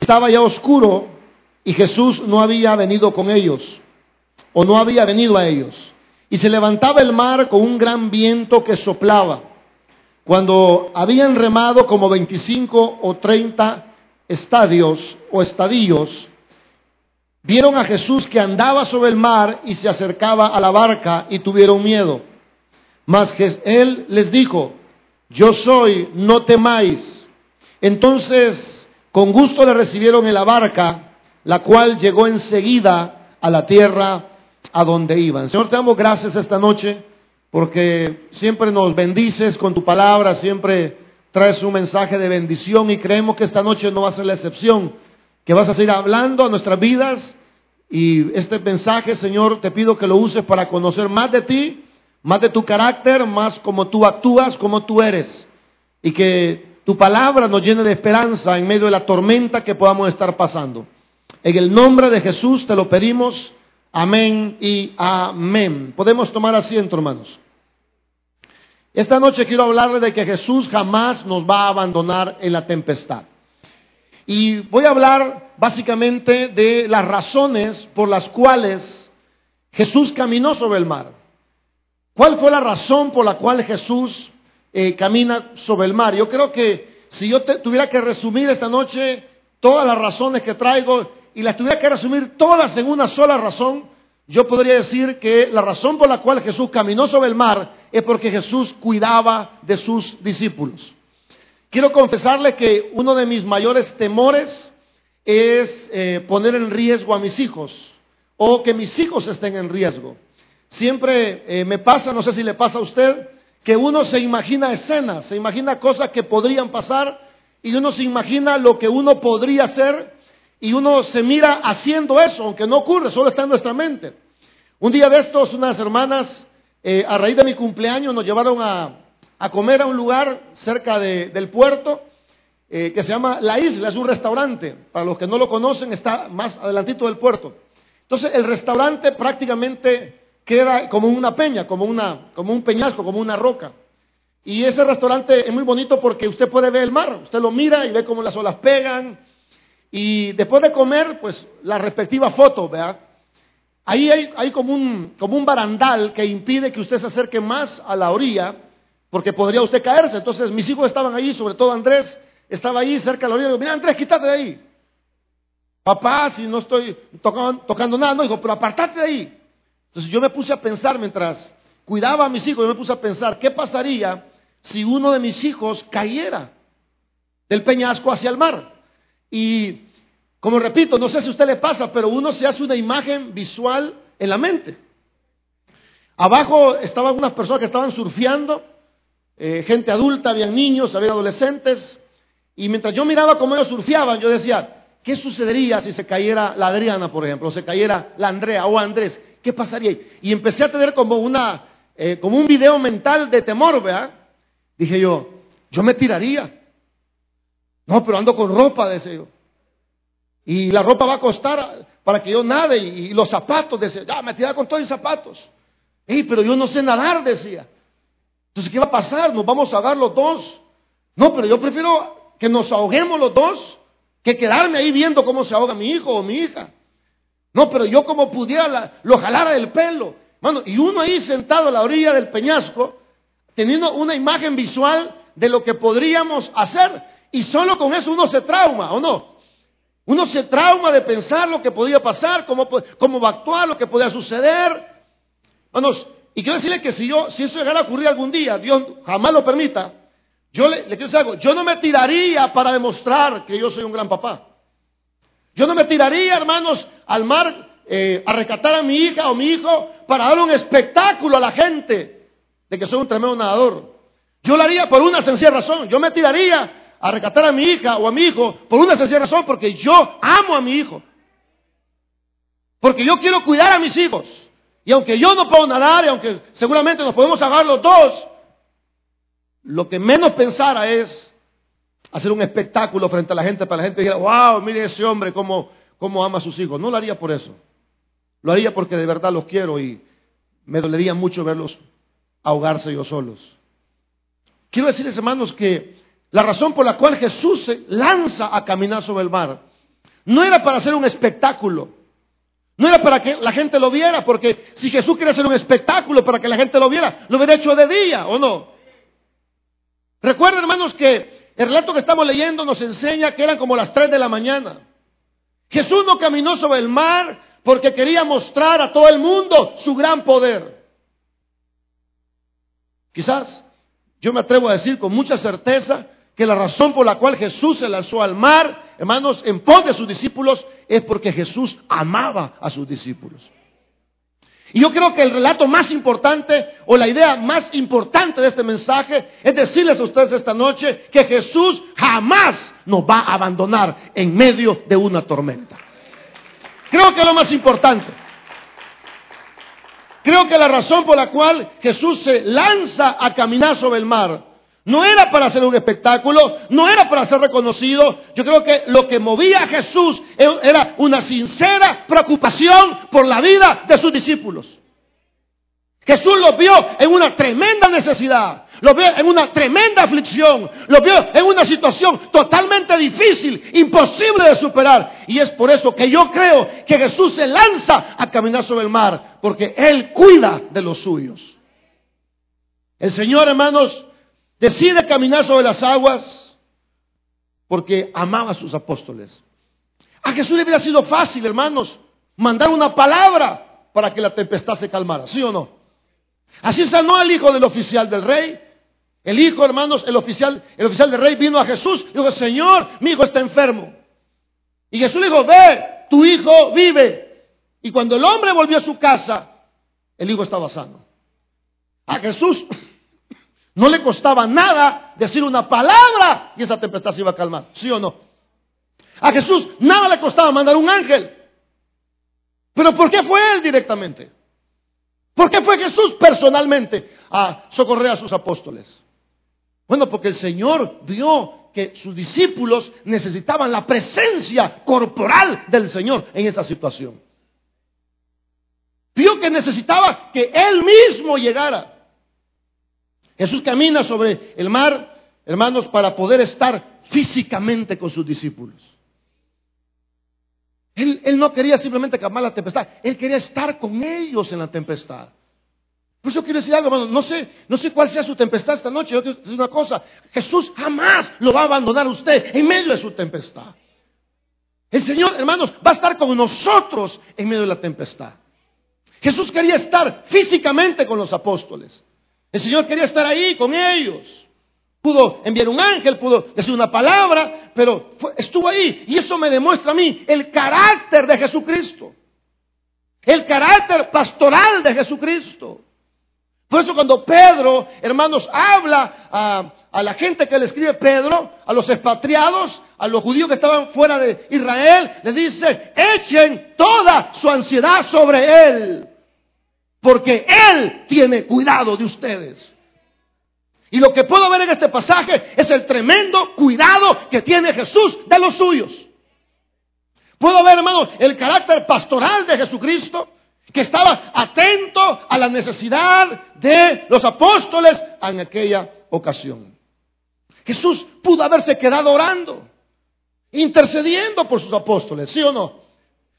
Estaba ya oscuro y Jesús no había venido con ellos, o no había venido a ellos. Y se levantaba el mar con un gran viento que soplaba. Cuando habían remado como 25 o 30 estadios o estadillos, vieron a Jesús que andaba sobre el mar y se acercaba a la barca y tuvieron miedo. Mas él les dijo, yo soy, no temáis. Entonces, con gusto le recibieron en la barca, la cual llegó enseguida a la tierra a donde iban. Señor, te damos gracias esta noche porque siempre nos bendices con tu palabra, siempre traes un mensaje de bendición y creemos que esta noche no va a ser la excepción, que vas a seguir hablando a nuestras vidas y este mensaje, Señor, te pido que lo uses para conocer más de ti, más de tu carácter, más como tú actúas, como tú eres y que tu palabra nos llene de esperanza en medio de la tormenta que podamos estar pasando. En el nombre de Jesús te lo pedimos. Amén y amén. Podemos tomar asiento, hermanos. Esta noche quiero hablarle de que Jesús jamás nos va a abandonar en la tempestad. Y voy a hablar básicamente de las razones por las cuales Jesús caminó sobre el mar. ¿Cuál fue la razón por la cual Jesús eh, camina sobre el mar? Yo creo que si yo tuviera que resumir esta noche todas las razones que traigo, y las tuviera que resumir todas en una sola razón, yo podría decir que la razón por la cual Jesús caminó sobre el mar es porque Jesús cuidaba de sus discípulos. Quiero confesarle que uno de mis mayores temores es eh, poner en riesgo a mis hijos o que mis hijos estén en riesgo. Siempre eh, me pasa, no sé si le pasa a usted, que uno se imagina escenas, se imagina cosas que podrían pasar y uno se imagina lo que uno podría hacer y uno se mira haciendo eso, aunque no ocurre, solo está en nuestra mente. Un día de estos, unas hermanas, eh, a raíz de mi cumpleaños, nos llevaron a, comer a un lugar cerca del puerto eh, que se llama La Isla, es un restaurante. Para los que no lo conocen, está más adelantito del puerto. Entonces, el restaurante prácticamente queda como una peña, como, una, como un peñasco, como una roca. Y ese restaurante es muy bonito porque usted puede ver el mar, usted lo mira y ve cómo las olas pegan, y después de comer, pues la respectiva foto, ¿verdad? Ahí hay, como, un, como un barandal que impide que usted se acerque más a la orilla, porque podría usted caerse. Entonces mis hijos estaban ahí, sobre todo Andrés, estaba ahí cerca de la orilla. Digo, mira Andrés, quítate de ahí. Papá, si no estoy tocando, tocando nada, no, dijo, pero apartate de ahí. Entonces yo me puse a pensar mientras cuidaba a mis hijos, yo me puse a pensar, ¿qué pasaría si uno de mis hijos cayera del peñasco hacia el mar? Y como repito, no sé si a usted le pasa, pero uno se hace una imagen visual en la mente. Abajo estaban unas personas que estaban surfeando, eh, gente adulta, había niños, había adolescentes, y mientras yo miraba cómo ellos surfeaban, yo decía, ¿qué sucedería si se cayera la Adriana, por ejemplo, o se cayera la Andrea o Andrés? ¿Qué pasaría? Y empecé a tener como una, eh, como un video mental de temor, ¿verdad? Dije yo, yo me tiraría. No, pero ando con ropa, decía yo. Y la ropa va a costar para que yo nade. Y, los zapatos, decía, ya, me tiraba con todos los zapatos. Ey, pero yo no sé nadar, decía. Entonces, ¿qué va a pasar? ¿Nos vamos a ahogar los dos? No, pero yo prefiero que nos ahoguemos los dos que quedarme ahí viendo cómo se ahoga mi hijo o mi hija. No, pero yo como pudiera lo jalara del pelo. Y uno ahí sentado a la orilla del peñasco, teniendo una imagen visual de lo que podríamos hacer. Y solo con eso uno se trauma, ¿o no? Uno se trauma de pensar lo que podía pasar, cómo, cómo va a actuar, lo que podía suceder. Hermanos, y quiero decirle que si yo, si eso llegara a ocurrir algún día, Dios jamás lo permita, yo le, quiero decir algo, yo no me tiraría para demostrar que yo soy un gran papá. Yo no me tiraría, hermanos, al mar eh, a rescatar a mi hija o mi hijo para dar un espectáculo a la gente de que soy un tremendo nadador. Yo lo haría por una sencilla razón. Yo me tiraría a rescatar a mi hija o a mi hijo por una sencilla razón, porque yo amo a mi hijo. Porque yo quiero cuidar a mis hijos. Y aunque yo no puedo nadar, y aunque seguramente nos podemos agarrar los dos, lo que menos pensara es hacer un espectáculo frente a la gente para la gente dijera, wow, mire ese hombre cómo, cómo ama a sus hijos. No lo haría por eso. Lo haría porque de verdad los quiero y me dolería mucho verlos ahogarse yo solos. Quiero decirles, hermanos, que la razón por la cual Jesús se lanza a caminar sobre el mar no era para hacer un espectáculo. No era para que la gente lo viera, porque si Jesús quería hacer un espectáculo para que la gente lo viera, lo hubiera hecho de día, ¿o no? Recuerden, hermanos, que el relato que estamos leyendo nos enseña que eran como las 3 de la mañana. Jesús no caminó sobre el mar porque quería mostrar a todo el mundo su gran poder. Quizás yo me atrevo a decir con mucha certeza que la razón por la cual Jesús se lanzó al mar, hermanos, en pos de sus discípulos, es porque Jesús amaba a sus discípulos. Y yo creo que el relato más importante o la idea más importante de este mensaje es decirles a ustedes esta noche que Jesús jamás nos va a abandonar en medio de una tormenta. Creo que es lo más importante. Creo que la razón por la cual Jesús se lanza a caminar sobre el mar no era para hacer un espectáculo, no era para ser reconocido. Yo creo que lo que movía a Jesús era una sincera preocupación por la vida de sus discípulos. Jesús los vio en una tremenda necesidad, los vio en una tremenda aflicción, los vio en una situación totalmente difícil, imposible de superar. Y es por eso que yo creo que Jesús se lanza a caminar sobre el mar, porque Él cuida de los suyos. El Señor, hermanos, decide caminar sobre las aguas porque amaba a sus apóstoles. A Jesús le hubiera sido fácil, hermanos, mandar una palabra para que la tempestad se calmara, ¿sí o no? Así sanó el hijo del oficial del rey. El hijo, hermanos, el oficial, el oficial del rey vino a Jesús y dijo, Señor, mi hijo está enfermo. Y Jesús le dijo, ve, tu hijo vive. Y cuando el hombre volvió a su casa, el hijo estaba sano. A Jesús no le costaba nada decir una palabra y esa tempestad se iba a calmar, ¿sí o no? A Jesús nada le costaba mandar un ángel. Pero ¿por qué fue él directamente? ¿Por qué fue Jesús personalmente a socorrer a sus apóstoles? Bueno, porque el Señor vio que sus discípulos necesitaban la presencia corporal del Señor en esa situación. Vio que necesitaba que Él mismo llegara. Jesús camina sobre el mar, hermanos, para poder estar físicamente con sus discípulos. Él, no quería simplemente calmar la tempestad, él quería estar con ellos en la tempestad. Por eso quiero decir algo, hermano, no sé, no sé cuál sea su tempestad esta noche, yo quiero decir una cosa, Jesús jamás lo va a abandonar a usted en medio de su tempestad. El Señor, hermanos, va a estar con nosotros en medio de la tempestad. Jesús quería estar físicamente con los apóstoles. El Señor quería estar ahí con ellos. Pudo enviar un ángel, pudo decir una palabra, pero estuvo ahí. Y eso me demuestra a mí el carácter de Jesucristo. El carácter pastoral de Jesucristo. Por eso cuando Pedro, hermanos, habla a, a, la gente que le escribe Pedro, a los expatriados, a los judíos que estaban fuera de Israel, le dice, echen toda su ansiedad sobre él porque Él tiene cuidado de ustedes. Y lo que puedo ver en este pasaje es el tremendo cuidado que tiene Jesús de los suyos. Puedo ver, hermano, el carácter pastoral de Jesucristo, que estaba atento a la necesidad de los apóstoles en aquella ocasión. Jesús pudo haberse quedado orando, intercediendo por sus apóstoles, ¿sí o no?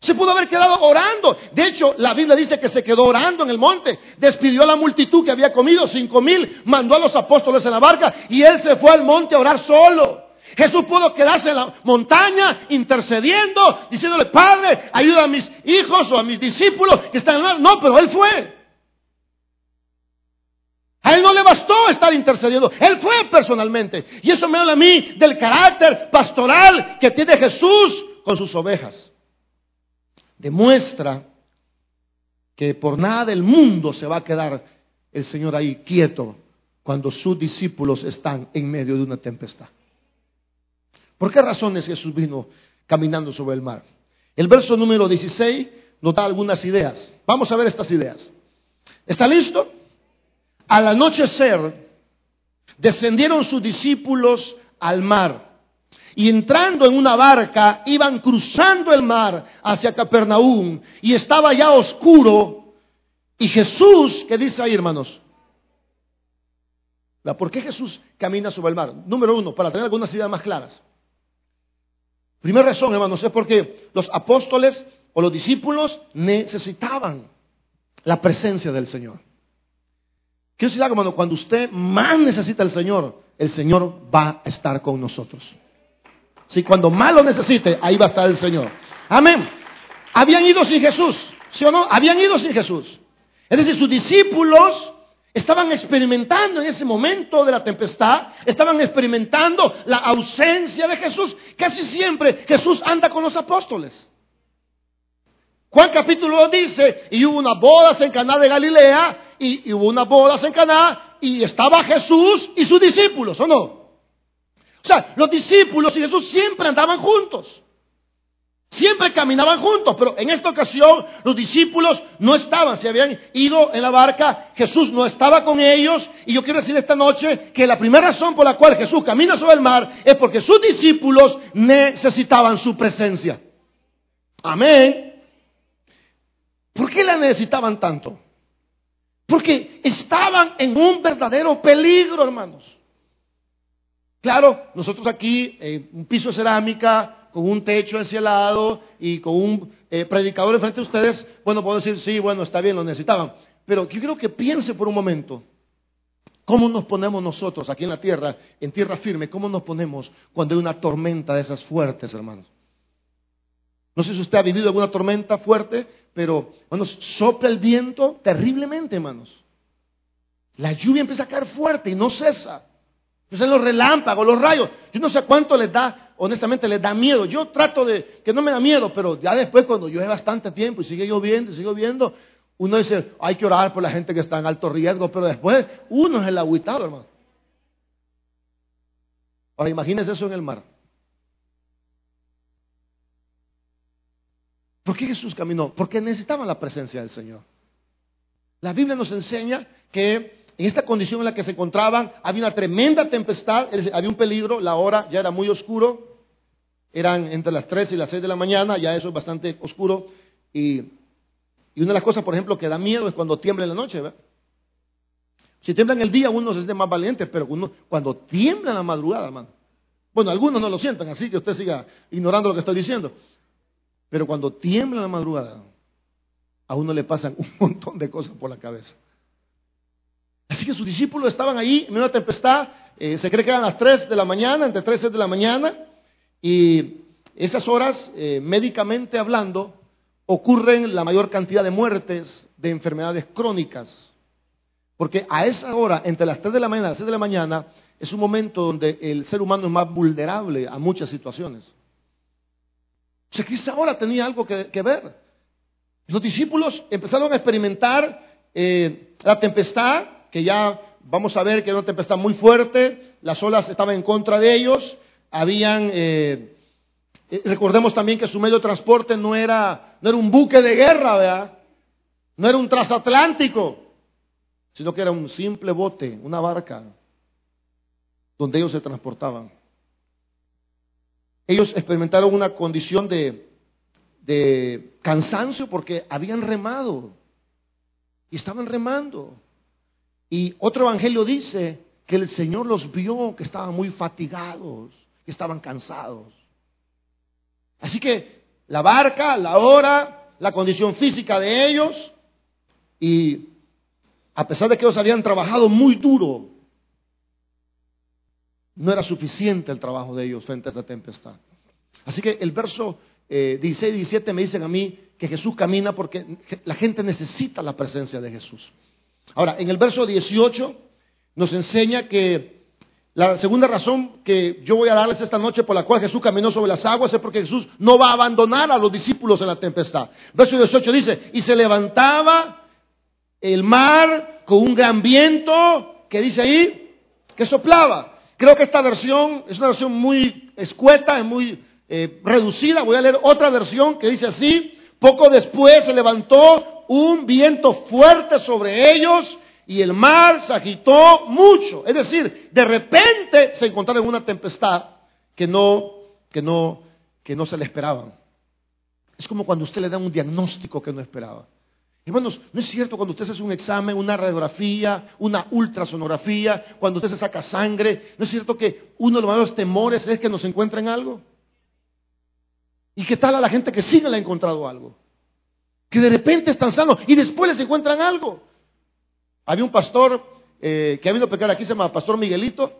Se pudo haber quedado orando. De hecho, la Biblia dice que se quedó orando en el monte. Despidió a la multitud que había comido, cinco mil, mandó a los apóstoles en la barca y él se fue al monte a orar solo. Jesús pudo quedarse en la montaña intercediendo, diciéndole, Padre, ayuda a mis hijos o a mis discípulos que están en el No, pero él fue. A él no le bastó estar intercediendo, él fue personalmente. Y eso me habla a mí del carácter pastoral que tiene Jesús con sus ovejas demuestra que por nada del mundo se va a quedar el Señor ahí quieto cuando sus discípulos están en medio de una tempestad. ¿Por qué razones Jesús vino caminando sobre el mar? El verso número 16 nos da algunas ideas. Vamos a ver estas ideas. ¿Está listo? Al anochecer descendieron sus discípulos al mar y entrando en una barca, iban cruzando el mar hacia Capernaum y estaba ya oscuro. Y Jesús, ¿qué dice ahí, hermanos? ¿Por qué Jesús camina sobre el mar? Número uno, para tener algunas ideas más claras. Primera razón, hermanos, es porque los apóstoles o los discípulos necesitaban la presencia del Señor. Quiero decir algo, hermano, cuando usted más necesita al Señor, el Señor va a estar con nosotros. Si cuando más lo necesite, ahí va a estar el Señor. Amén. Habían ido sin Jesús, ¿sí o no? Habían ido sin Jesús. Es decir, sus discípulos estaban experimentando en ese momento de la tempestad, estaban experimentando la ausencia de Jesús. Casi siempre Jesús anda con los apóstoles. Juan capítulo 2 dice, y hubo unas bodas en Caná de Galilea, y, hubo unas bodas en Caná, y estaba Jesús y sus discípulos, ¿o no? O sea, los discípulos y Jesús siempre andaban juntos. Siempre caminaban juntos, pero en esta ocasión los discípulos no estaban, se habían ido en la barca, Jesús no estaba con ellos, y yo quiero decir esta noche que la primera razón por la cual Jesús camina sobre el mar es porque sus discípulos necesitaban su presencia. Amén. ¿Por qué la necesitaban tanto? Porque estaban en un verdadero peligro, hermanos. Claro, nosotros aquí, en un piso de cerámica, con un techo encielado y con un eh, predicador enfrente de ustedes, bueno, puedo decir, sí, bueno, está bien, lo necesitaban. Pero yo quiero que piense por un momento, ¿cómo nos ponemos nosotros aquí en la tierra, en tierra firme, cómo nos ponemos cuando hay una tormenta de esas fuertes, hermanos? No sé si usted ha vivido alguna tormenta fuerte, pero, hermanos, sopla el viento terriblemente, hermanos. La lluvia empieza a caer fuerte y no cesa. Empiezan los relámpagos, los rayos. Yo no sé cuánto les da, honestamente, les da miedo. Yo trato de que no me da miedo, pero ya después, cuando llueve bastante tiempo y sigue lloviendo y sigue lloviendo, uno dice, hay que orar por la gente que está en alto riesgo, pero después uno es el agüitado, hermano. Ahora imagínense eso en el mar. ¿Por qué Jesús caminó? Porque necesitaban la presencia del Señor. La Biblia nos enseña que en esta condición en la que se encontraban había una tremenda tempestad, había un peligro, la hora ya era muy oscuro, eran entre las 3 y las 6 de la mañana, ya eso es bastante oscuro. Y, una de las cosas, por ejemplo, que da miedo es cuando tiembla en la noche. Si tiembla en el día, uno se siente más valiente, pero uno, cuando tiembla en la madrugada, hermano. Bueno, algunos no lo sientan, así que usted siga ignorando lo que estoy diciendo. Pero cuando tiembla en la madrugada, a uno le pasan un montón de cosas por la cabeza. Así que sus discípulos estaban ahí en una tempestad, eh, se cree que eran las 3 de la mañana, entre 3 y 6 de la mañana, y esas horas, eh, médicamente hablando, ocurren la mayor cantidad de muertes de enfermedades crónicas. Porque a esa hora, entre las 3 de la mañana y las 6 de la mañana, es un momento donde el ser humano es más vulnerable a muchas situaciones. O sea, quizá ahora tenía algo que, ver. Los discípulos empezaron a experimentar eh, la tempestad, que ya vamos a ver que era una tempestad muy fuerte, las olas estaban en contra de ellos, habían, eh, eh, recordemos también que su medio de transporte no era, no era un buque de guerra, ¿verdad? No era un transatlántico, sino que era un simple bote, una barca, donde ellos se transportaban ellos experimentaron una condición de, cansancio porque habían remado y estaban remando. Y otro evangelio dice que el Señor los vio que estaban muy fatigados, que estaban cansados. Así que la barca, la hora, la condición física de ellos, y a pesar de que ellos habían trabajado muy duro, no era suficiente el trabajo de ellos frente a esta tempestad. Así que el verso 16 y 17 me dicen a mí que Jesús camina porque la gente necesita la presencia de Jesús. Ahora, en el verso 18 nos enseña que la segunda razón que yo voy a darles esta noche por la cual Jesús caminó sobre las aguas es porque Jesús no va a abandonar a los discípulos en la tempestad. Verso 18 dice, y se levantaba el mar con un gran viento, que dice ahí, que soplaba. Creo que esta versión es una versión muy escueta, es muy eh, reducida. Voy a leer otra versión que dice así. Poco después se levantó un viento fuerte sobre ellos y el mar se agitó mucho. Es decir, de repente se encontraron en una tempestad que no, que no, que no se le esperaban. Es como cuando usted le da un diagnóstico que no esperaba. Hermanos, no es cierto cuando usted hace un examen, una radiografía, una ultrasonografía, cuando usted se saca sangre, no es cierto que uno de los mayores temores es que nos encuentren algo. ¿Y qué tal a la gente que sí le ha encontrado algo? Que de repente están sanos y después les encuentran algo. Había un pastor eh, que ha venido a pecar aquí, se llama Pastor Miguelito.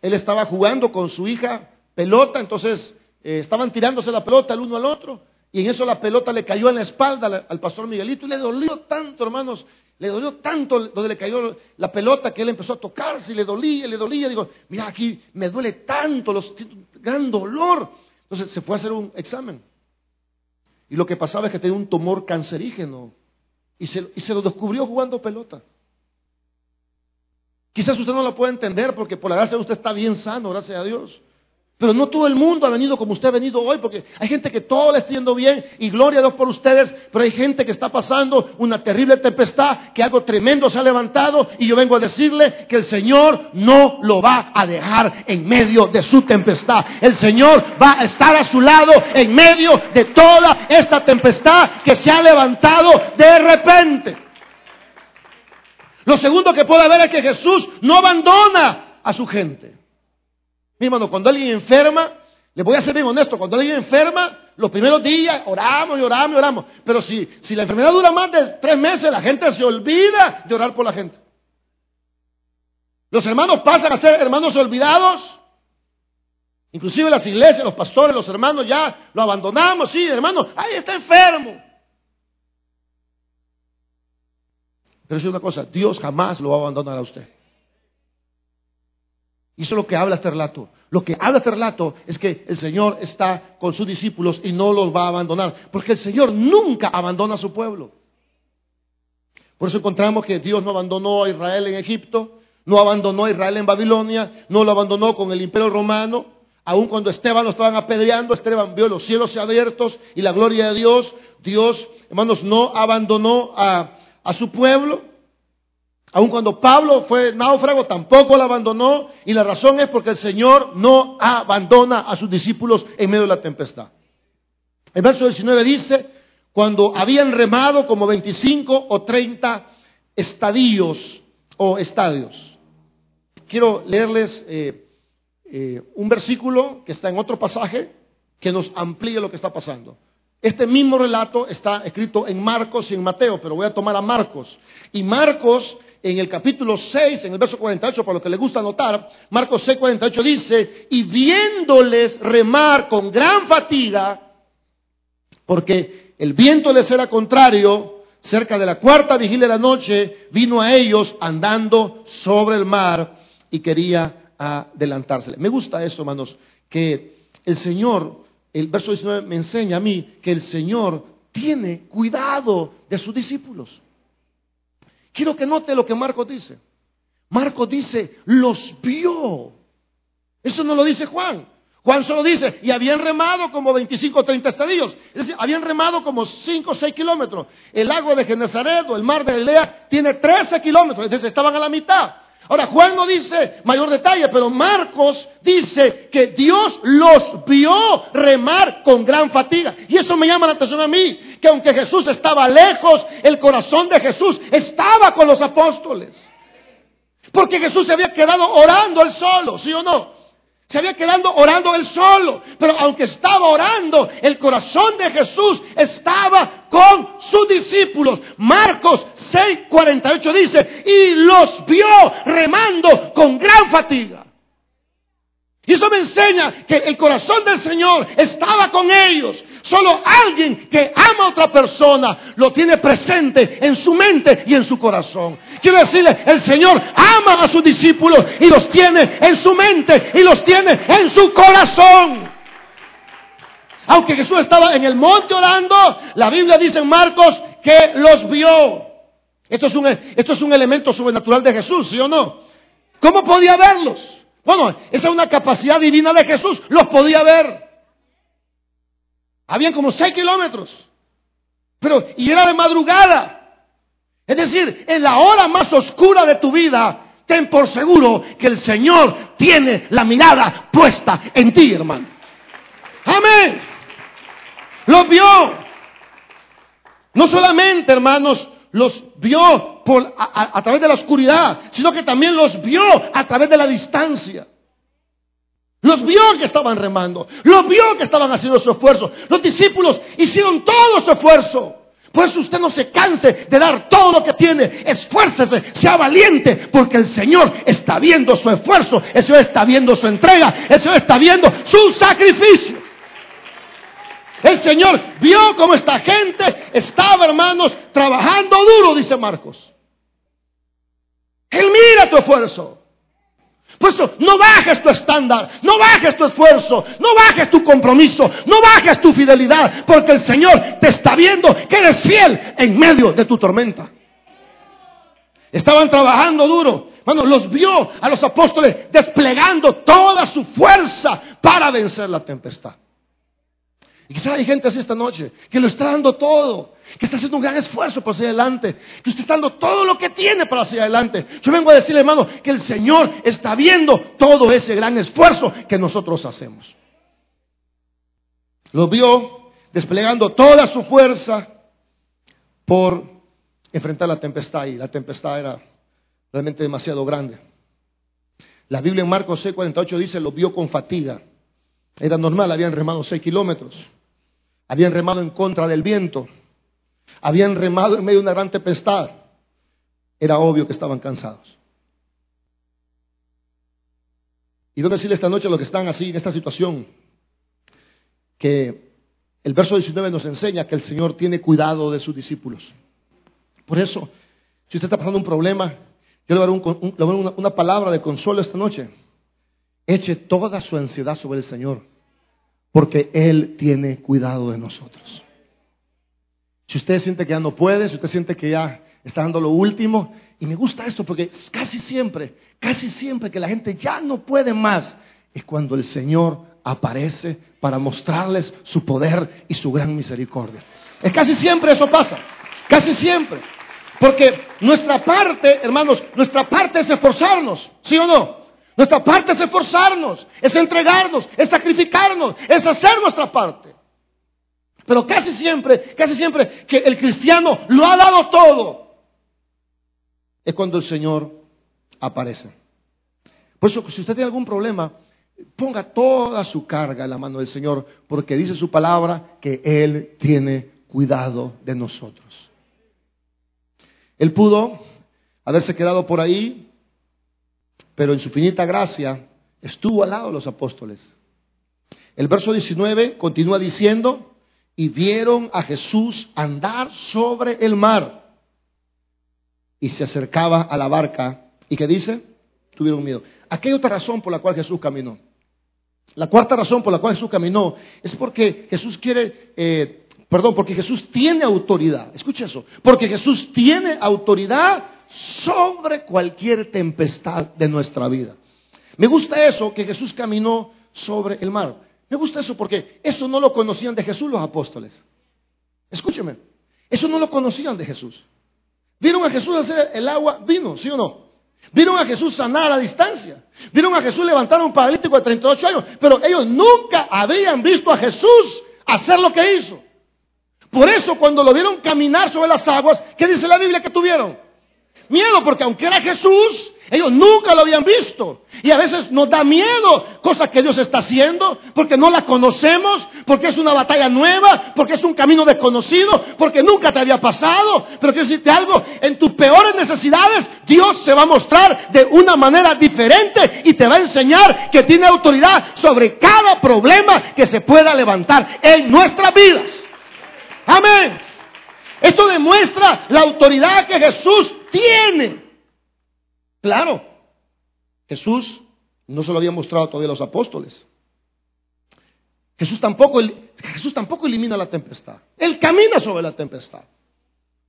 Él estaba jugando con su hija pelota, entonces eh, estaban tirándose la pelota el uno al otro. Y en eso la pelota le cayó en la espalda al pastor Miguelito y le dolió tanto, hermanos, le dolió tanto donde le cayó la pelota que él empezó a tocarse y le dolía, le dolía. Digo, mira, aquí me duele tanto, los, gran dolor. Entonces se fue a hacer un examen. Y lo que pasaba es que tenía un tumor cancerígeno. Y se, y se lo descubrió jugando pelota. Quizás usted no lo pueda entender porque por la gracia usted está bien sano, gracias a Dios. Pero no todo el mundo ha venido como usted ha venido hoy, porque hay gente que todo le está yendo bien y gloria a Dios por ustedes, pero hay gente que está pasando una terrible tempestad, que algo tremendo se ha levantado y yo vengo a decirle que el Señor no lo va a dejar en medio de su tempestad. El Señor va a estar a su lado en medio de toda esta tempestad que se ha levantado de repente. Lo segundo que puede haber es que Jesús no abandona a su gente. Mi hermano, cuando alguien enferma, le voy a ser bien honesto, cuando alguien enferma, los primeros días oramos y oramos y oramos. Pero si, si la enfermedad dura más de tres meses, la gente se olvida de orar por la gente. Los hermanos pasan a ser hermanos olvidados. Inclusive las iglesias, los pastores, los hermanos ya lo abandonamos. Sí, hermano, ahí está enfermo. Pero es una cosa, Dios jamás lo va a abandonar a usted. Y eso es lo que habla este relato. Lo que habla este relato es que el Señor está con sus discípulos y no los va a abandonar. Porque el Señor nunca abandona a su pueblo. Por eso encontramos que Dios no abandonó a Israel en Egipto, no abandonó a Israel en Babilonia, no lo abandonó con el imperio romano. Aun cuando Esteban lo estaban apedreando, Esteban vio los cielos abiertos y la gloria de Dios. Dios, hermanos, no abandonó a, a su pueblo. Aun cuando Pablo fue náufrago, tampoco lo abandonó. Y la razón es porque el Señor no abandona a sus discípulos en medio de la tempestad. El verso 19 dice, cuando habían remado como 25 o 30 estadios o estadios. Quiero leerles eh, eh, un versículo que está en otro pasaje que nos amplía lo que está pasando. Este mismo relato está escrito en Marcos y en Mateo, pero voy a tomar a Marcos. Y Marcos en el capítulo 6, en el verso 48, para lo que le gusta anotar, Marcos 6, 48 dice, y viéndoles remar con gran fatiga, porque el viento les era contrario, cerca de la cuarta vigilia de la noche, vino a ellos andando sobre el mar y quería adelantársele. Me gusta eso, hermanos, que el Señor, el verso 19 me enseña a mí que el Señor tiene cuidado de sus discípulos. Quiero que note lo que Marcos dice. Marcos dice, los vio. Eso no lo dice Juan. Juan solo dice, y habían remado como 25 o 30 estadios. Es decir, habían remado como 5 o 6 kilómetros. El lago de Genezaret o el mar de Galilea tiene 13 kilómetros. Es decir, estaban a la mitad. Ahora, Juan no dice mayor detalle, pero Marcos dice que Dios los vio remar con gran fatiga. Y eso me llama la atención a mí, que aunque Jesús estaba lejos, el corazón de Jesús estaba con los apóstoles. Porque Jesús se había quedado orando él solo, ¿sí o no? Se había quedado orando él solo. Pero aunque estaba orando, el corazón de Jesús estaba con sus discípulos. Marcos 6:48 dice, y los vio remando con gran fatiga. Y eso me enseña que el corazón del Señor estaba con ellos. Solo alguien que ama a otra persona lo tiene presente en su mente y en su corazón. Quiero decirle, el Señor ama a sus discípulos y los tiene en su mente y los tiene en su corazón. Aunque Jesús estaba en el monte orando, la Biblia dice en Marcos que los vio. Esto es un, esto es un elemento sobrenatural de Jesús, ¿sí o no? ¿Cómo podía verlos? Bueno, esa es una capacidad divina de Jesús, los podía ver. Habían como seis kilómetros. Pero, y era de madrugada. Es decir, en la hora más oscura de tu vida, ten por seguro que el Señor tiene la mirada puesta en ti, hermano. Amén. Los vio. No solamente, hermanos, los vio por, a, través de la oscuridad, sino que también los vio a través de la distancia. Los vio que estaban remando, los vio que estaban haciendo su esfuerzo. Los discípulos hicieron todo su esfuerzo. Por eso usted no se canse de dar todo lo que tiene. Esfuércese, sea valiente, porque el Señor está viendo su esfuerzo, el Señor está viendo su entrega, el Señor está viendo su sacrificio. El Señor vio cómo esta gente estaba, hermanos, trabajando duro, dice Marcos. Él mira tu esfuerzo. Por eso, no bajes tu estándar, no bajes tu esfuerzo, no bajes tu compromiso, no bajes tu fidelidad, porque el Señor te está viendo que eres fiel en medio de tu tormenta. Estaban trabajando duro. Bueno, los vio a los apóstoles desplegando toda su fuerza para vencer la tempestad. Y quizás hay gente así esta noche que lo está dando todo, que está haciendo un gran esfuerzo para hacia adelante, que usted está dando todo lo que tiene para hacia adelante. Yo vengo a decirle, hermano, que el Señor está viendo todo ese gran esfuerzo que nosotros hacemos. Lo vio desplegando toda su fuerza por enfrentar la tempestad y la tempestad era realmente demasiado grande. La Biblia en Marcos 6:48 dice, lo vio con fatiga. Era normal, habían remado seis kilómetros. Habían remado en contra del viento. Habían remado en medio de una gran tempestad. Era obvio que estaban cansados. Y vengo a decirle esta noche a los que están así en esta situación, que el verso 19 nos enseña que el Señor tiene cuidado de sus discípulos. Por eso, si usted está pasando un problema, yo le voy a dar una, una palabra de consuelo esta noche. Eche toda su ansiedad sobre el Señor porque Él tiene cuidado de nosotros. Si usted siente que ya no puede, si usted siente que ya está dando lo último, y me gusta esto porque casi siempre, casi siempre que la gente ya no puede más, es cuando el Señor aparece para mostrarles su poder y su gran misericordia. Es casi siempre eso pasa, casi siempre. Porque nuestra parte, hermanos, nuestra parte es esforzarnos, ¿sí o no? Nuestra parte es esforzarnos, es entregarnos, es sacrificarnos, es hacer nuestra parte. Pero casi siempre, casi siempre que el cristiano lo ha dado todo, es cuando el Señor aparece. Por eso, si usted tiene algún problema, ponga toda su carga en la mano del Señor, porque dice su palabra que Él tiene cuidado de nosotros. Él pudo haberse quedado por ahí pero en su finita gracia estuvo al lado de los apóstoles. El verso 19 continúa diciendo, y vieron a Jesús andar sobre el mar y se acercaba a la barca. ¿Y qué dice? Tuvieron miedo. Aquí hay otra razón por la cual Jesús caminó. La cuarta razón por la cual Jesús caminó es porque Jesús quiere, eh, perdón, porque Jesús tiene autoridad. Escucha eso. Porque Jesús tiene autoridad sobre cualquier tempestad de nuestra vida. Me gusta eso, que Jesús caminó sobre el mar. Me gusta eso porque eso no lo conocían de Jesús los apóstoles. Escúcheme, eso no lo conocían de Jesús. Vieron a Jesús hacer el agua vino, ¿sí o no? Vieron a Jesús sanar a la distancia. Vieron a Jesús levantar a un paralítico de 38 años. Pero ellos nunca habían visto a Jesús hacer lo que hizo. Por eso cuando lo vieron caminar sobre las aguas, ¿qué dice la Biblia que tuvieron? Miedo porque aunque era Jesús, ellos nunca lo habían visto. Y a veces nos da miedo cosas que Dios está haciendo, porque no la conocemos, porque es una batalla nueva, porque es un camino desconocido, porque nunca te había pasado. Pero quiero decirte algo, en tus peores necesidades, Dios se va a mostrar de una manera diferente y te va a enseñar que tiene autoridad sobre cada problema que se pueda levantar en nuestras vidas. Amén. Esto demuestra la autoridad que Jesús tiene. Claro, Jesús no se lo había mostrado todavía a los apóstoles. Jesús tampoco, Jesús tampoco elimina la tempestad. Él camina sobre la tempestad.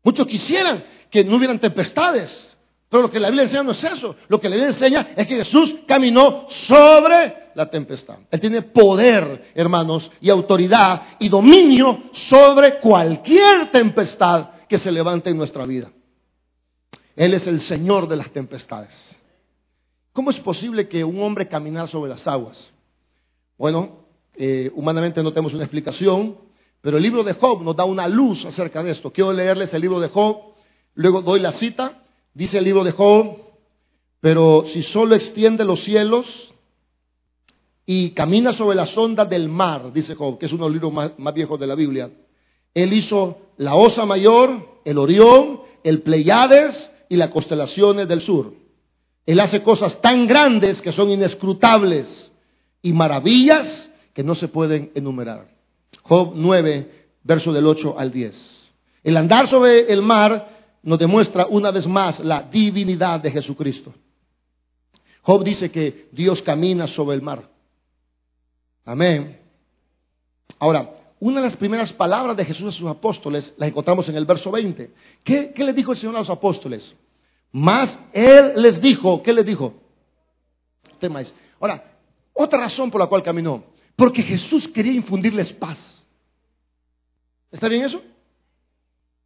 Muchos quisieran que no hubieran tempestades, pero lo que la Biblia enseña no es eso. Lo que la Biblia enseña es que Jesús caminó sobre la tempestad. Él tiene poder, hermanos, y autoridad y dominio sobre cualquier tempestad que se levante en nuestra vida. Él es el Señor de las tempestades. ¿Cómo es posible que un hombre caminara sobre las aguas? Bueno, eh, humanamente no tenemos una explicación, pero el libro de Job nos da una luz acerca de esto. Quiero leerles el libro de Job, luego doy la cita. Dice el libro de Job, pero si solo extiende los cielos, y camina sobre las ondas del mar, dice Job, que es uno de los libros más, más viejos de la Biblia. Él hizo la Osa Mayor, el Orión, el Pleiades y las constelaciones del sur. Él hace cosas tan grandes que son inescrutables y maravillas que no se pueden enumerar. Job 9, verso del 8 al 10. El andar sobre el mar nos demuestra una vez más la divinidad de Jesucristo. Job dice que Dios camina sobre el mar. Amén. Ahora, una de las primeras palabras de Jesús a sus apóstoles las encontramos en el verso 20. ¿Qué, qué les dijo el Señor a los apóstoles? Más Él les dijo, ¿qué les dijo? Temáis. Ahora, otra razón por la cual caminó. Porque Jesús quería infundirles paz. ¿Está bien eso?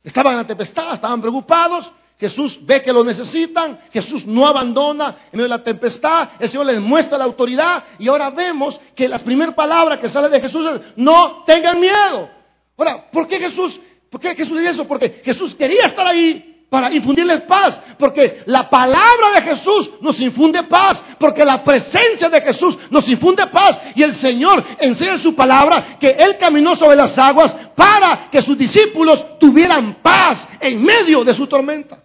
Estaban en tempestad, estaban preocupados. Jesús ve que lo necesitan. Jesús no abandona en medio de la tempestad. El Señor les muestra la autoridad. Y ahora vemos que la primera palabra que sale de Jesús es, no tengan miedo. Ahora, ¿por qué Jesús, por qué Jesús dice eso? Porque Jesús quería estar ahí para infundirles paz, porque la palabra de Jesús nos infunde paz, porque la presencia de Jesús nos infunde paz y el Señor enseña en su palabra que Él caminó sobre las aguas para que sus discípulos tuvieran paz en medio de su tormenta.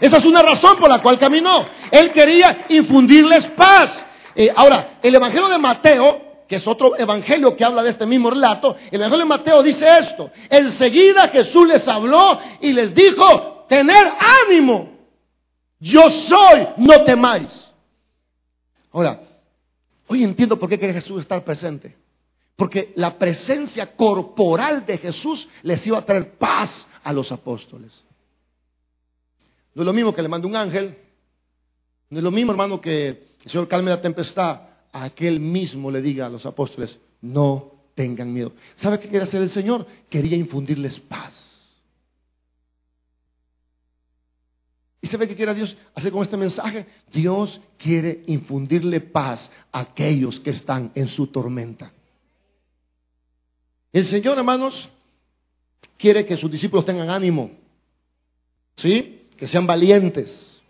Esa es una razón por la cual caminó. Él quería infundirles paz. Eh, ahora, el Evangelio de Mateo que es otro evangelio que habla de este mismo relato, el evangelio de Mateo dice esto, enseguida Jesús les habló y les dijo, tener ánimo. Yo soy, no temáis. Ahora, hoy entiendo por qué quiere Jesús estar presente. Porque la presencia corporal de Jesús les iba a traer paz a los apóstoles. No es lo mismo que le mande un ángel. No es lo mismo, hermano, que el Señor calme la tempestad. A aquel mismo le diga a los apóstoles, no tengan miedo. ¿Sabe qué quiere hacer el Señor? Quería infundirles paz. ¿Y sabe qué quiere Dios hacer con este mensaje? Dios quiere infundirle paz a aquellos que están en su tormenta. El Señor, hermanos, quiere que sus discípulos tengan ánimo. ¿Sí? Que sean valientes.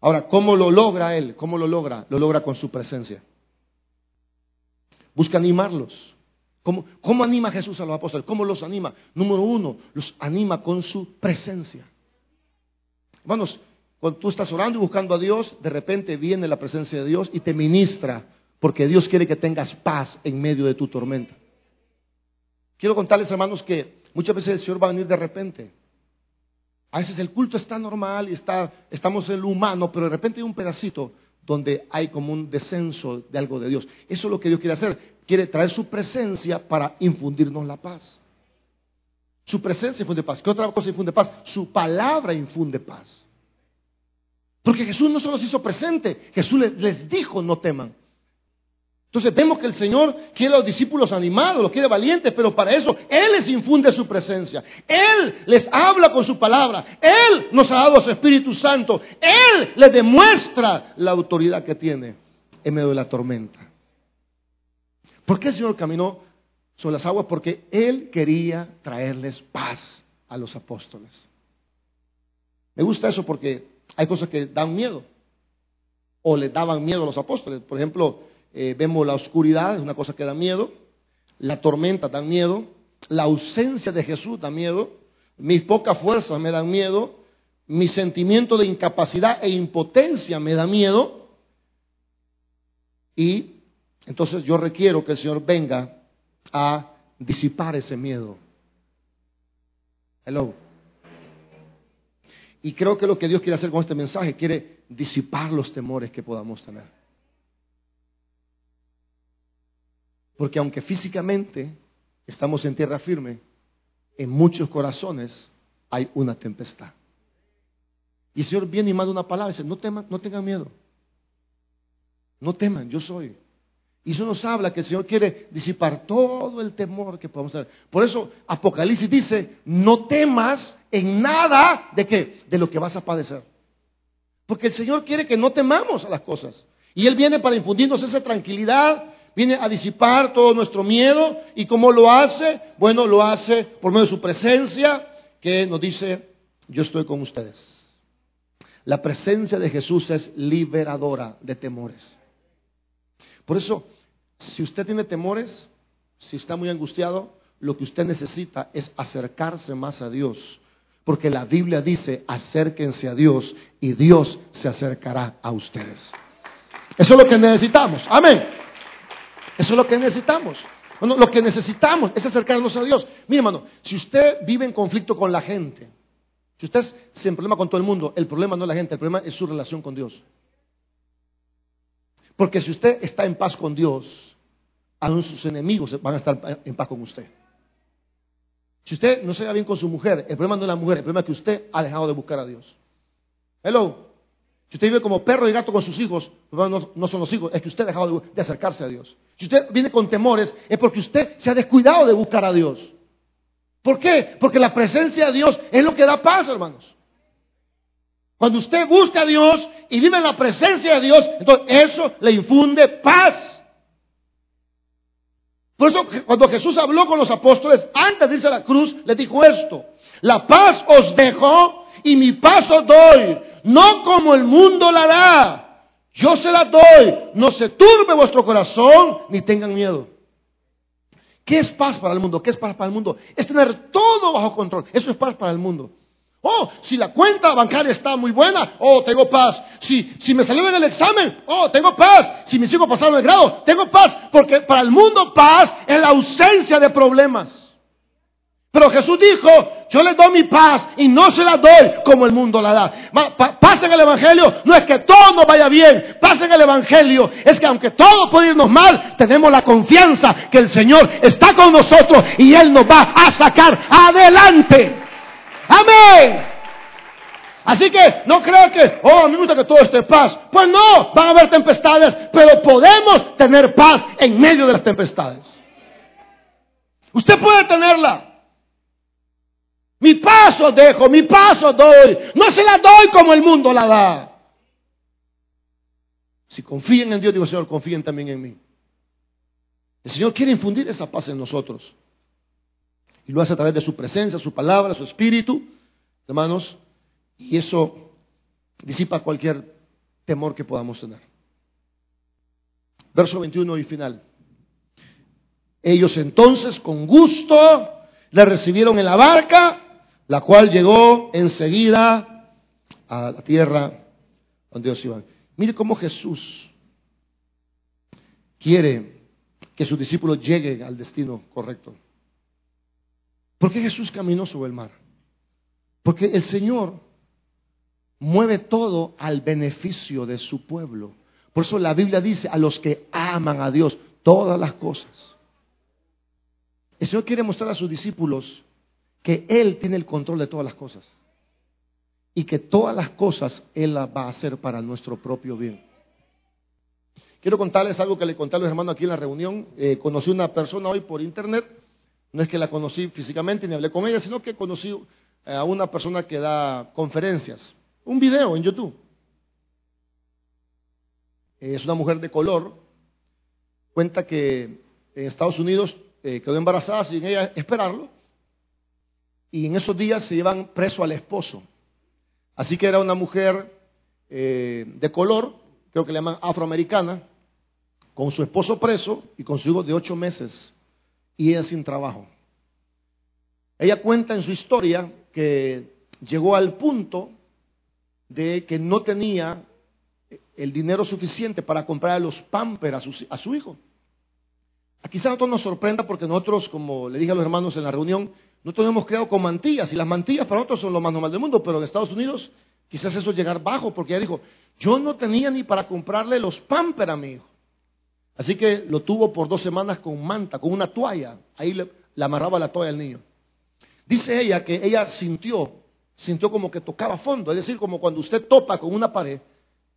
Ahora, ¿cómo lo logra Él? ¿Cómo lo logra? Lo logra con su presencia. Busca animarlos. ¿Cómo, ¿Cómo anima Jesús a los apóstoles? ¿Cómo los anima? Número uno, los anima con su presencia. Hermanos, cuando tú estás orando y buscando a Dios, de repente viene la presencia de Dios y te ministra, porque Dios quiere que tengas paz en medio de tu tormenta. Quiero contarles, hermanos, que muchas veces el Señor va a venir de repente. A veces el culto está normal y está, estamos en lo humano, pero de repente hay un pedacito donde hay como un descenso de algo de Dios. Eso es lo que Dios quiere hacer. Quiere traer su presencia para infundirnos la paz. Su presencia infunde paz. ¿Qué otra cosa infunde paz? Su palabra infunde paz. Porque Jesús no solo se hizo presente, Jesús les, dijo no teman. Entonces vemos que el Señor quiere a los discípulos animados, los quiere valientes, pero para eso Él les infunde su presencia. Él les habla con su palabra. Él nos ha dado su Espíritu Santo. Él les demuestra la autoridad que tiene en medio de la tormenta. ¿Por qué el Señor caminó sobre las aguas porque Él quería traerles paz a los apóstoles. Me gusta eso porque hay cosas que dan miedo o le daban miedo a los apóstoles. Por ejemplo, eh, vemos la oscuridad, es una cosa que da miedo, la tormenta da miedo, la ausencia de Jesús da miedo, mis pocas fuerzas me dan miedo, mi sentimiento de incapacidad e impotencia me da miedo y entonces yo requiero que el Señor venga a disipar ese miedo. Hello. Y creo que lo que Dios quiere hacer con este mensaje, quiere disipar los temores que podamos tener. Porque aunque físicamente estamos en tierra firme, en muchos corazones hay una tempestad. Y el Señor viene y manda una palabra y dice, no teman, no tengan miedo. No teman, yo soy. Y eso nos habla que el Señor quiere disipar todo el temor que podamos tener. Por eso Apocalipsis dice, no temas en nada de qué, de lo que vas a padecer. Porque el Señor quiere que no temamos a las cosas. Y Él viene para infundirnos esa tranquilidad, viene a disipar todo nuestro miedo. ¿Y cómo lo hace? Bueno, lo hace por medio de su presencia, que nos dice, yo estoy con ustedes. La presencia de Jesús es liberadora de temores. Por eso, si usted tiene temores, si está muy angustiado, lo que usted necesita es acercarse más a Dios. Porque la Biblia dice, acérquense a Dios y Dios se acercará a ustedes. Eso es lo que necesitamos. Amén. Eso es lo que necesitamos. Lo que necesitamos es acercarnos a Dios. Mire, hermano, si usted vive en conflicto con la gente, si usted es en problema con todo el mundo, el problema no es la gente, el problema es su relación con Dios. Porque si usted está en paz con Dios, aún sus enemigos van a estar en paz con usted. Si usted no se va bien con su mujer, el problema no es la mujer, el problema es que usted ha dejado de buscar a Dios. Hello. Si usted vive como perro y gato con sus hijos, no, no son los hijos, es que usted ha dejado de, acercarse a Dios. Si usted viene con temores, es porque usted se ha descuidado de buscar a Dios. ¿Por qué? Porque la presencia de Dios es lo que da paz, hermanos. Cuando usted busca a Dios y vive en la presencia de Dios, entonces eso le infunde paz. Por eso cuando Jesús habló con los apóstoles, antes de irse a la cruz, les dijo esto. La paz os dejo y mi paz os doy no como el mundo la da. Yo se la doy. No se turbe vuestro corazón ni tengan miedo. ¿Qué es paz para el mundo? ¿Qué es paz para el mundo? Es tener todo bajo control. Eso es paz para el mundo. Oh, si la cuenta bancaria está muy buena, oh, tengo paz. Si, si me salió en el examen, oh, tengo paz. Si mis hijos pasaron el grado, tengo paz. Porque para el mundo paz es la ausencia de problemas. Pero Jesús dijo, yo les doy mi paz y no se la doy como el mundo la da. Paz en el Evangelio no es que todo nos vaya bien, paz en el Evangelio es que aunque todo puede irnos mal, tenemos la confianza que el Señor está con nosotros y Él nos va a sacar adelante. Amén. Así que no creo que, oh, a mí me gusta que todo esté paz. Pues no, van a haber tempestades, pero podemos tener paz en medio de las tempestades. Usted puede tenerla. Mi paso dejo, mi paso doy. No se la doy como el mundo la da. Si confíen en Dios, digo, Señor, confíen también en mí. El Señor quiere infundir esa paz en nosotros. Y lo hace a través de su presencia, su palabra, su espíritu, hermanos. Y eso disipa cualquier temor que podamos tener. Verso 21 y final. Ellos entonces con gusto le recibieron en la barca la cual llegó enseguida a la tierra donde Dios iba. Mire cómo Jesús quiere que sus discípulos lleguen al destino correcto. ¿Por qué Jesús caminó sobre el mar? Porque el Señor mueve todo al beneficio de su pueblo. Por eso la Biblia dice a los que aman a Dios todas las cosas. El Señor quiere mostrar a sus discípulos que Él tiene el control de todas las cosas y que todas las cosas Él las va a hacer para nuestro propio bien. Quiero contarles algo que le conté a los hermanos aquí en la reunión. Eh, conocí una persona hoy por internet, no es que la conocí físicamente ni hablé con ella, sino que conocí eh, a una persona que da conferencias, un video en YouTube. Es una mujer de color, cuenta que en Estados Unidos eh, quedó embarazada sin ella esperarlo y en esos días se llevan preso al esposo. Así que era una mujer eh, de color, creo que le llaman afroamericana, con su esposo preso y con su hijo de ocho meses y ella sin trabajo. Ella cuenta en su historia que llegó al punto de que no tenía el dinero suficiente para comprar los pampers a su, a su hijo. Quizá a nosotros nos sorprenda porque nosotros, como le dije a los hermanos en la reunión, nosotros hemos creado con mantillas y las mantillas para nosotros son lo más normal del mundo, pero en Estados Unidos quizás eso llegar bajo porque ella dijo, yo no tenía ni para comprarle los pamper a mi hijo. Así que lo tuvo por dos semanas con manta, con una toalla. Ahí le, amarraba la toalla al niño. Dice ella que ella sintió, sintió como que tocaba fondo, es decir, como cuando usted topa con una pared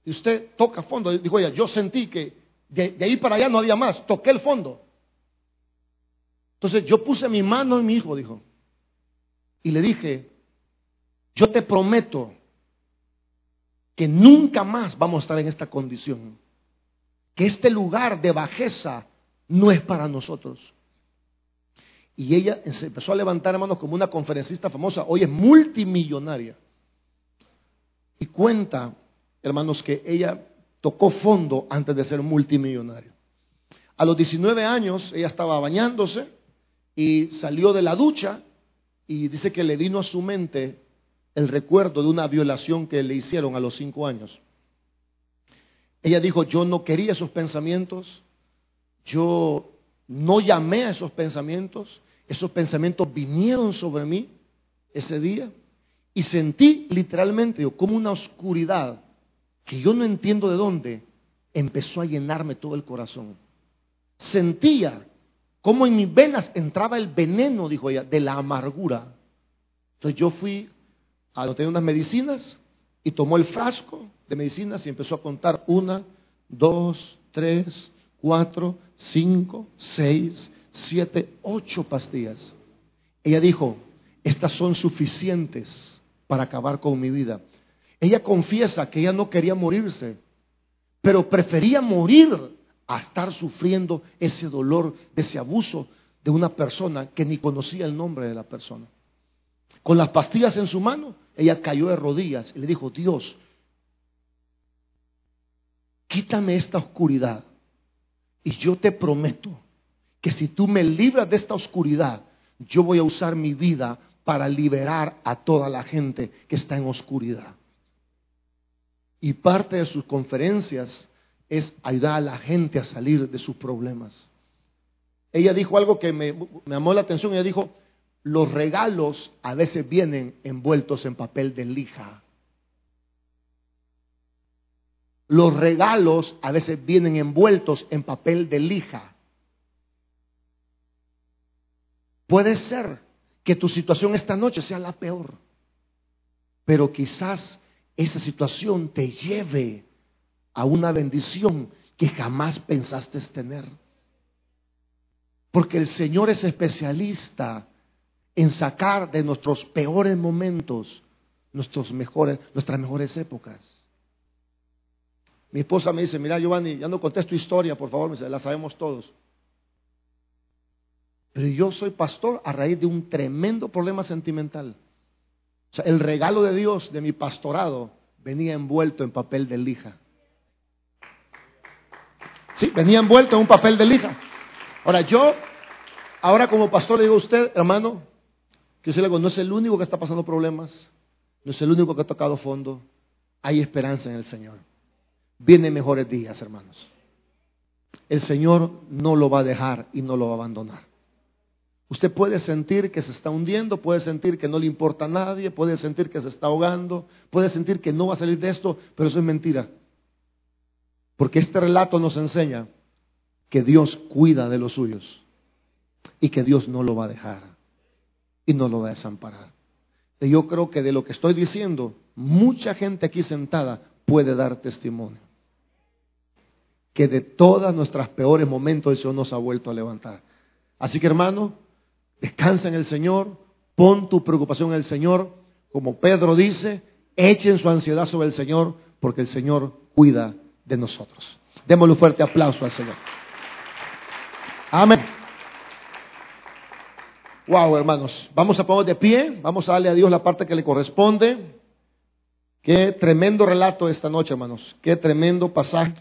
y usted toca fondo. Dijo ella, yo sentí que de, de ahí para allá no había más, toqué el fondo. Entonces yo puse mi mano en mi hijo, dijo y le dije, yo te prometo que nunca más vamos a estar en esta condición, que este lugar de bajeza no es para nosotros. Y ella se empezó a levantar hermanos como una conferencista famosa, hoy es multimillonaria. Y cuenta, hermanos, que ella tocó fondo antes de ser multimillonaria. A los 19 años ella estaba bañándose y salió de la ducha y dice que le vino a su mente el recuerdo de una violación que le hicieron a los 5 años. Ella dijo, yo no quería esos pensamientos, yo no llamé a esos pensamientos, esos pensamientos vinieron sobre mí ese día y sentí literalmente como una oscuridad que yo no entiendo de dónde empezó a llenarme todo el corazón. Sentía como en mis venas entraba el veneno, dijo ella, de la amargura. Entonces yo fui a tenía unas medicinas y tomó el frasco de medicinas y empezó a contar una, dos, tres, cuatro, cinco, seis, siete, ocho pastillas. Ella dijo, estas son suficientes para acabar con mi vida. Ella confiesa que ella no quería morirse, pero prefería morir a estar sufriendo ese dolor, ese abuso de una persona que ni conocía el nombre de la persona. Con las pastillas en su mano, ella cayó de rodillas y le dijo, Dios, quítame esta oscuridad y yo te prometo que si tú me libras de esta oscuridad, yo voy a usar mi vida para liberar a toda la gente que está en oscuridad. Y parte de sus conferencias es ayudar a la gente a salir de sus problemas. Ella dijo algo que me, llamó la atención. Ella dijo, los regalos a veces vienen envueltos en papel de lija. Los regalos a veces vienen envueltos en papel de lija. Puede ser que tu situación esta noche sea la peor, pero quizás esa situación te lleve a una bendición que jamás pensaste tener. Porque el Señor es especialista en sacar de nuestros peores momentos nuestros mejores, nuestras mejores épocas. Mi esposa me dice, mira Giovanni, ya no contesto historia, por favor, la sabemos todos. Pero yo soy pastor a raíz de un tremendo problema sentimental. O sea, el regalo de Dios de mi pastorado venía envuelto en papel de lija. Sí, venía envuelto en un papel de lija. Ahora yo, ahora como pastor le digo a usted, hermano, que usted le no es el único que está pasando problemas, no es el único que ha tocado fondo. Hay esperanza en el Señor. Vienen mejores días, hermanos. El Señor no lo va a dejar y no lo va a abandonar. Usted puede sentir que se está hundiendo, puede sentir que no le importa a nadie, puede sentir que se está ahogando, puede sentir que no va a salir de esto, pero eso es mentira. Porque este relato nos enseña que Dios cuida de los suyos y que Dios no lo va a dejar y no lo va a desamparar. Y yo creo que de lo que estoy diciendo, mucha gente aquí sentada puede dar testimonio. Que de todos nuestros peores momentos el Señor nos ha vuelto a levantar. Así que hermano, descansa en el Señor, pon tu preocupación en el Señor, como Pedro dice, echen su ansiedad sobre el Señor, porque el Señor cuida de nosotros. Démosle un fuerte aplauso al Señor. Amén. Wow, hermanos. Vamos a poner de pie. Vamos a darle a Dios la parte que le corresponde. Qué tremendo relato esta noche, hermanos. Qué tremendo pasaje.